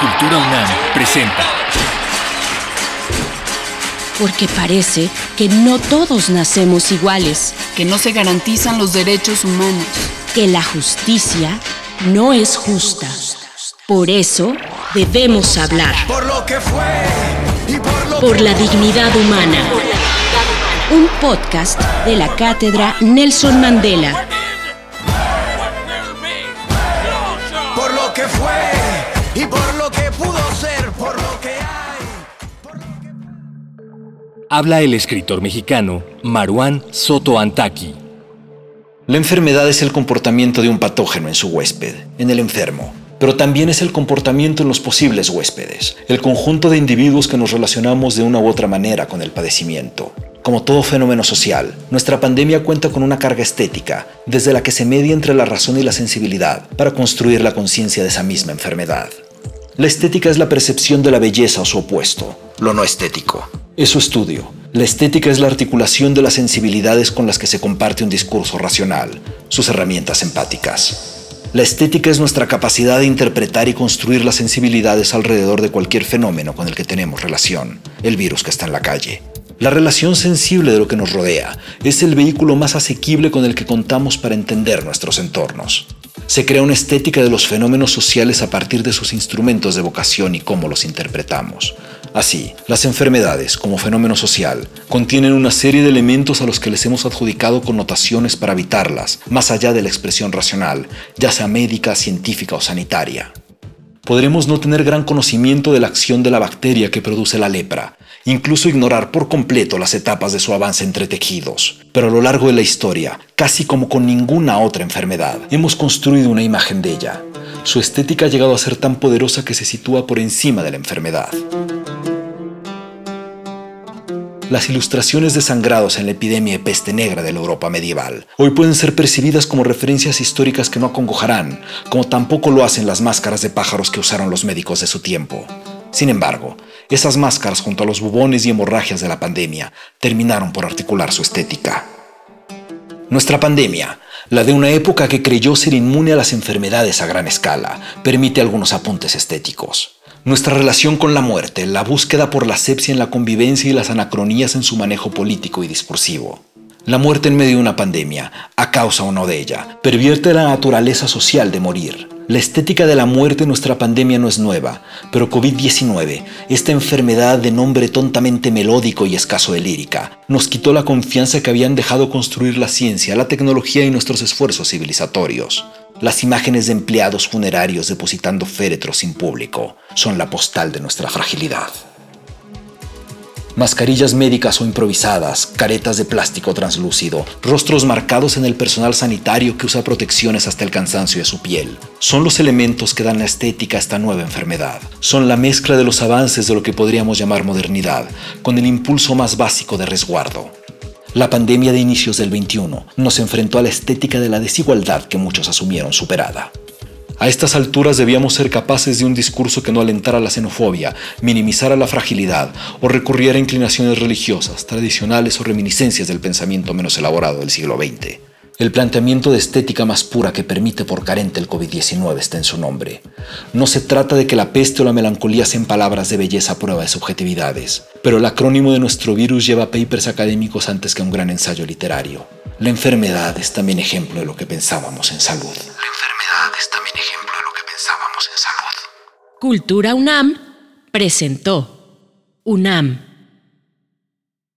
Cultura UNAM presenta. Porque parece que no todos nacemos iguales, que no se garantizan los derechos humanos, que la justicia no es justa. Por eso debemos hablar. Por lo que fue y por lo Por la dignidad humana. Un podcast de la cátedra Nelson Mandela. Que fue y por lo que pudo ser, por lo que hay. Habla el escritor mexicano Maruán Soto Antaki. La enfermedad es el comportamiento de un patógeno en su huésped, en el enfermo, pero también es el comportamiento en los posibles huéspedes, el conjunto de individuos que nos relacionamos de una u otra manera con el padecimiento. Como todo fenómeno social, nuestra pandemia cuenta con una carga estética, desde la que se media entre la razón y la sensibilidad para construir la conciencia de esa misma enfermedad. La estética es la percepción de la belleza o su opuesto, lo no estético. Es su estudio. La estética es la articulación de las sensibilidades con las que se comparte un discurso racional, sus herramientas empáticas. La estética es nuestra capacidad de interpretar y construir las sensibilidades alrededor de cualquier fenómeno con el que tenemos relación, el virus que está en la calle. La relación sensible de lo que nos rodea es el vehículo más asequible con el que contamos para entender nuestros entornos. Se crea una estética de los fenómenos sociales a partir de sus instrumentos de vocación y cómo los interpretamos. Así, las enfermedades, como fenómeno social, contienen una serie de elementos a los que les hemos adjudicado connotaciones para evitarlas, más allá de la expresión racional, ya sea médica, científica o sanitaria. Podremos no tener gran conocimiento de la acción de la bacteria que produce la lepra, incluso ignorar por completo las etapas de su avance entre tejidos. Pero a lo largo de la historia, casi como con ninguna otra enfermedad, hemos construido una imagen de ella. Su estética ha llegado a ser tan poderosa que se sitúa por encima de la enfermedad. Las ilustraciones de sangrados en la epidemia de peste negra de la Europa medieval hoy pueden ser percibidas como referencias históricas que no acongojarán, como tampoco lo hacen las máscaras de pájaros que usaron los médicos de su tiempo. Sin embargo, esas máscaras junto a los bubones y hemorragias de la pandemia terminaron por articular su estética. Nuestra pandemia, la de una época que creyó ser inmune a las enfermedades a gran escala, permite algunos apuntes estéticos. Nuestra relación con la muerte, la búsqueda por la asepsia en la convivencia y las anacronías en su manejo político y discursivo. La muerte en medio de una pandemia, a causa o no de ella, pervierte la naturaleza social de morir. La estética de la muerte en nuestra pandemia no es nueva, pero COVID-19, esta enfermedad de nombre tontamente melódico y escaso de lírica, nos quitó la confianza que habían dejado construir la ciencia, la tecnología y nuestros esfuerzos civilizatorios. Las imágenes de empleados funerarios depositando féretros sin público son la postal de nuestra fragilidad. Mascarillas médicas o improvisadas, caretas de plástico translúcido, rostros marcados en el personal sanitario que usa protecciones hasta el cansancio de su piel. Son los elementos que dan la estética a esta nueva enfermedad. Son la mezcla de los avances de lo que podríamos llamar modernidad, con el impulso más básico de resguardo. La pandemia de inicios del 21 nos enfrentó a la estética de la desigualdad que muchos asumieron superada. A estas alturas debíamos ser capaces de un discurso que no alentara la xenofobia, minimizara la fragilidad o recurriera a inclinaciones religiosas, tradicionales o reminiscencias del pensamiento menos elaborado del siglo XX. El planteamiento de estética más pura que permite por carente el COVID-19 está en su nombre. No se trata de que la peste o la melancolía sean palabras de belleza a prueba de subjetividades, pero el acrónimo de nuestro virus lleva papers académicos antes que un gran ensayo literario. La enfermedad es también ejemplo de lo que pensábamos en salud. La enfermedad es también ejemplo de lo que pensábamos en salud. Cultura UNAM presentó UNAM